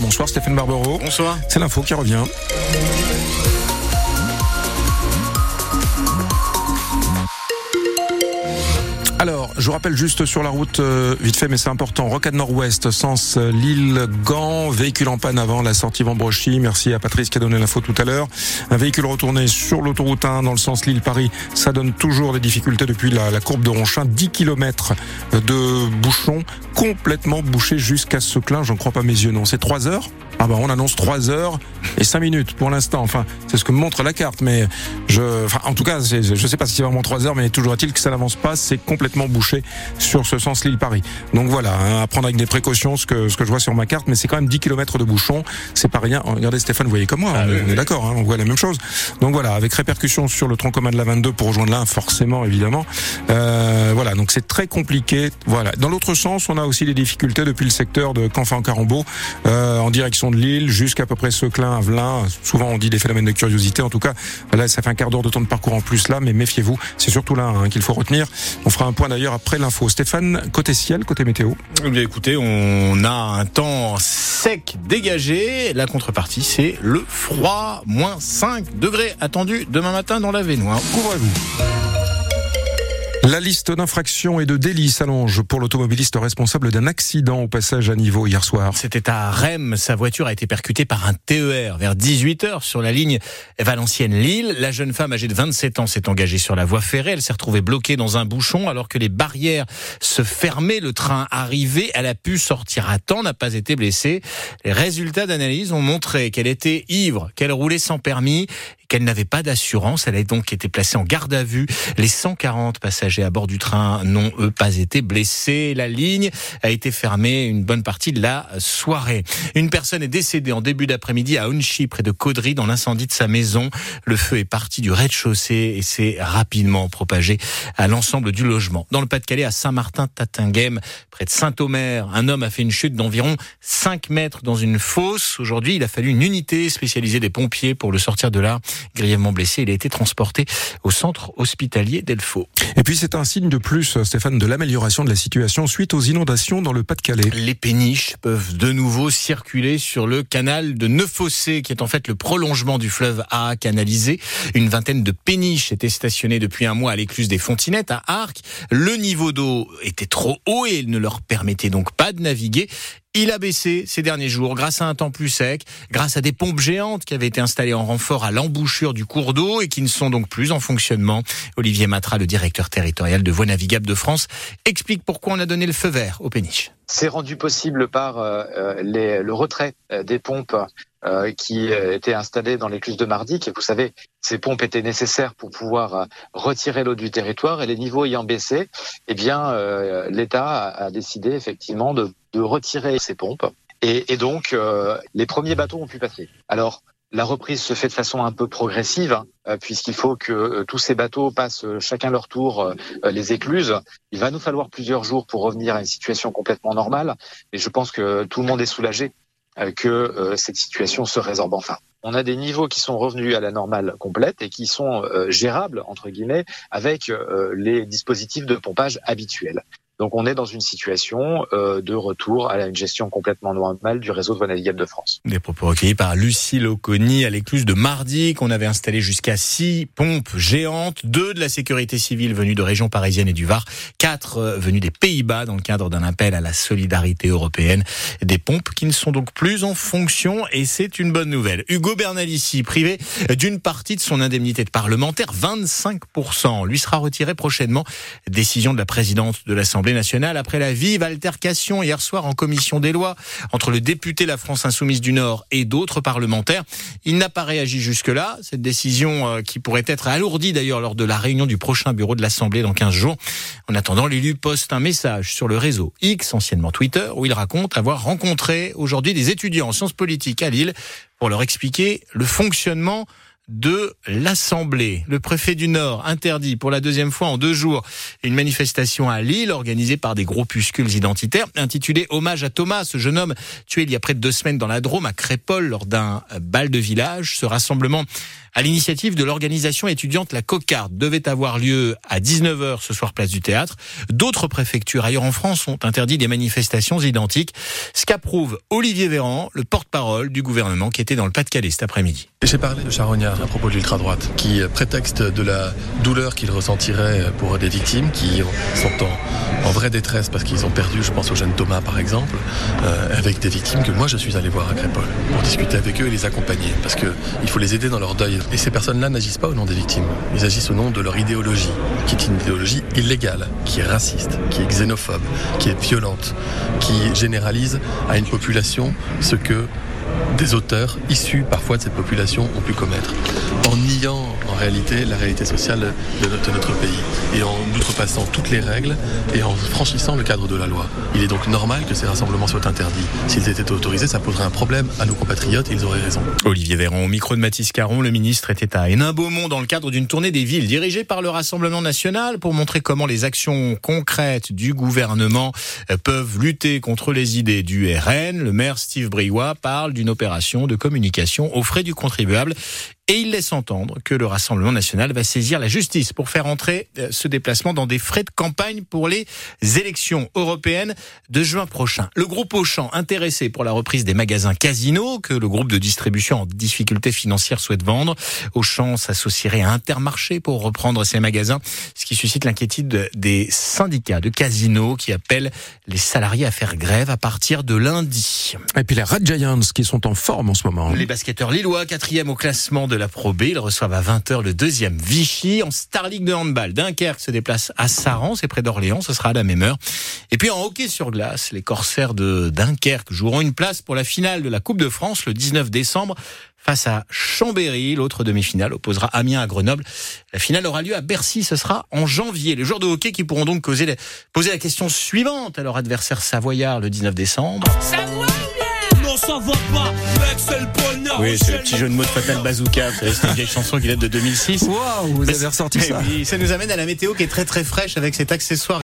Bonsoir Stéphane Barbero. Bonsoir. C'est l'info qui revient. Je rappelle juste sur la route, euh, vite fait, mais c'est important, Rocade Nord-Ouest, sens euh, Lille-Gand, véhicule en panne avant la sortie Vambrochy. Merci à Patrice qui a donné l'info tout à l'heure. Un véhicule retourné sur l'autoroute 1 dans le sens Lille-Paris, ça donne toujours des difficultés depuis la, courbe de Ronchin. 10 km de bouchons complètement bouchés jusqu'à Seclin. J'en crois pas mes yeux, non. C'est 3 heures ah bah on annonce 3 heures et 5 minutes pour l'instant. Enfin, c'est ce que me montre la carte, mais je, enfin, en tout cas, je sais pas si c'est vraiment 3 heures, mais toujours est-il que ça n'avance pas. C'est complètement bouché sur ce sens Lille-Paris. Donc voilà, hein, à prendre avec des précautions ce que ce que je vois sur ma carte, mais c'est quand même 10 km de bouchon. C'est pas rien. Regardez Stéphane, vous voyez comme moi, Ah on, oui, est- on oui. est d'accord, hein, on voit la même chose. Donc voilà, avec répercussions sur le tronc commun de la 22 pour rejoindre l'un, forcément, évidemment. Euh, voilà, donc c'est très compliqué. Voilà. Dans l'autre sens, on a aussi des difficultés depuis le secteur de Canfin-Carambeau, euh, en direction de Lille, jusqu'à peu près Seclin, Avelin. Souvent, on dit des phénomènes de curiosité. En tout cas, là, ça fait un quart d'heure de temps de parcours en plus là, mais méfiez-vous. C'est surtout là hein, qu'il faut retenir. On fera un point d'ailleurs après l'info. Stéphane, côté ciel, côté météo. Eh bien, écoutez, on a un temps sec dégagé. La contrepartie, c'est le froid. Moins 5 degrés attendu demain matin dans la Vénois. Couvrez-vous. La liste d'infractions et de délits s'allonge pour l'automobiliste responsable d'un accident au passage à niveau hier soir. C'était à Rennes. Sa voiture a été percutée par un TER vers 18h sur la ligne Valenciennes-Lille. La jeune femme âgée de 27 ans s'est engagée sur la voie ferrée. Elle s'est retrouvée bloquée dans un bouchon alors que les barrières se fermaient. Le train arrivait. Elle a pu sortir à temps, n'a pas été blessée. Les résultats d'analyse ont montré qu'elle était ivre, qu'elle roulait sans permis qu'elle n'avait pas d'assurance. Elle a donc été placée en garde à vue. Les 140 passagers à bord du train n'ont eux pas été blessés. La ligne a été fermée une bonne partie de la soirée. Une personne est décédée en début d'après-midi à Unchy, près de Caudry, dans l'incendie de sa maison. Le feu est parti du rez-de-chaussée et s'est rapidement propagé à l'ensemble du logement. Dans le Pas-de-Calais, à Saint-Martin-Tatinghem, près de Saint-Omer, un homme a fait une chute d'environ 5 mètres dans une fosse. Aujourd'hui, il a fallu une unité spécialisée des pompiers pour le sortir de là. Grièvement blessé, il a été transporté au centre hospitalier d'Elfaux. Et puis c'est un signe de plus, Stéphane, de l'amélioration de la situation suite aux inondations dans le Pas-de-Calais. Les péniches peuvent de nouveau circuler sur le canal de Neuf-Fossés, qui est en fait le prolongement du fleuve A canalisé. Une vingtaine de péniches étaient stationnées depuis un mois à l'écluse des Fontinettes, à Arc. Le niveau d'eau était trop haut et il ne leur permettait donc pas de naviguer. Il a baissé ces derniers jours grâce à un temps plus sec, grâce à des pompes géantes qui avaient été installées en renfort à l'embouchure du cours d'eau et qui ne sont donc plus en fonctionnement. Olivier Matra, le directeur territorial de Voies Navigables de France, explique pourquoi on a donné le feu vert aux péniches. C'est rendu possible par euh, euh, les- le retrait euh, des pompes euh, qui étaient installées dans l'écluse de Mardic. Et vous savez, ces pompes étaient nécessaires pour pouvoir retirer l'eau du territoire. Et les niveaux ayant baissé, eh bien, euh, l'État a, décidé effectivement de, de retirer ces pompes. Et, et donc, les premiers bateaux ont pu passer. Alors, la reprise se fait de façon un peu progressive, hein, euh, puisqu'il faut que euh, tous ces bateaux passent euh, chacun leur tour les écluses. Il va nous falloir plusieurs jours pour revenir à une situation complètement normale, et je pense que tout le monde est soulagé que cette situation se résorbe enfin. On a des niveaux qui sont revenus à la normale complète et qui sont gérables entre guillemets avec les dispositifs de pompage habituels. Donc on est dans une situation euh, de retour à une gestion complètement normale du réseau de voies navigables de France. Des propos recueillis par Lucille Oconi à l'écluse de Mardi, qu'on avait installé jusqu'à six pompes géantes, deux de la sécurité civile venues de régions parisiennes et du Var, quatre euh, venues des Pays-Bas dans le cadre d'un appel à la solidarité européenne. Des pompes qui ne sont donc plus en fonction et c'est une bonne nouvelle. Hugo Bernalici, privé d'une partie de son indemnité de parlementaire, 25%, lui sera retiré prochainement. Décision de la présidente de l'Assemblée nationale après la vive altercation hier soir en commission des lois entre le député La France Insoumise du Nord et d'autres parlementaires. Il n'a pas réagi jusque-là. Cette décision euh, qui pourrait être alourdie d'ailleurs lors de la réunion du prochain bureau de l'Assemblée dans 15 jours. En attendant, l'élu poste un message sur le réseau X, anciennement Twitter, où il raconte avoir rencontré aujourd'hui des étudiants en sciences politiques à Lille pour leur expliquer le fonctionnement de l'Assemblée. Le préfet du Nord interdit pour la deuxième fois en deux jours une manifestation à Lille organisée par des groupuscules identitaires intitulée Hommage à Thomas, ce jeune homme tué il y a près de deux semaines dans la Drôme à Crépol lors d'un bal de village. Ce rassemblement à l'initiative de l'organisation étudiante La Cocarde devait avoir lieu à 19h ce soir place du théâtre. D'autres préfectures ailleurs en France ont interdit des manifestations identiques, ce qu'approuve Olivier Véran, le porte-parole du gouvernement qui était dans le Pas-de-Calais cet après-midi. J'ai parlé de Charognard à propos de l'ultra-droite, qui prétexte de la douleur qu'il ressentirait pour des victimes qui sont en, vraie détresse parce qu'ils ont perdu, je pense au jeune Thomas par exemple, euh, avec des victimes que moi je suis allé voir à Crépol pour discuter avec eux et les accompagner parce qu'il faut les aider dans leur deuil. Et ces personnes-là n'agissent pas au nom des victimes, ils agissent au nom de leur idéologie, qui est une idéologie illégale, qui est raciste, qui est xénophobe, qui est violente, qui généralise à une population ce que des auteurs issus parfois de cette population ont pu commettre, en niant en réalité la réalité sociale de notre, de notre, pays et en outrepassant toutes les règles et en franchissant le cadre de la loi. Il est donc normal que ces rassemblements soient interdits. S'ils étaient autorisés, ça poserait un problème à nos compatriotes et ils auraient raison. Olivier Véran, au micro de Mathis Caron, le ministre était à Hénin-Beaumont dans le cadre d'une tournée des villes dirigée par le Rassemblement national pour montrer comment les actions concrètes du gouvernement peuvent lutter contre les idées du RN. Le maire Steve Briouat parle d'une opération de communication aux frais du contribuable et il laisse entendre que le Rassemblement national va saisir la justice pour faire entrer ce déplacement dans des frais de campagne pour les élections européennes de juin prochain. Le groupe Auchan, intéressé pour la reprise des magasins Casino, que le groupe de distribution en difficulté financière souhaite vendre, Auchan s'associerait à Intermarché pour reprendre ces magasins, ce qui suscite l'inquiétude des syndicats de Casino qui appellent les salariés à faire grève à partir de lundi. Et puis les Red Giants qui sont en forme en ce moment. Les basketteurs lillois, quatrième au classement de la Pro B. Ils reçoivent à 20h le deuxième Vichy. En Star League de handball, Dunkerque se déplace à Saran, c'est près d'Orléans, ce sera à la même heure. Et puis en hockey sur glace, les Corsaires de Dunkerque joueront une place pour la finale de la Coupe de France le 19 décembre face à Chambéry. L'autre demi-finale opposera Amiens à Grenoble. La finale aura lieu à Bercy, ce sera en janvier. Les joueurs de hockey qui pourront donc poser la question suivante à leur adversaire savoyard le 19 décembre. Savoie non, ça pas. Oui, c'est le petit jeu de mots de Fatal Bazooka. C'est une vieille chanson qui date de 2006. Waouh, vous avez ressorti ça. ça nous amène à la météo qui est très très fraîche avec cet accessoire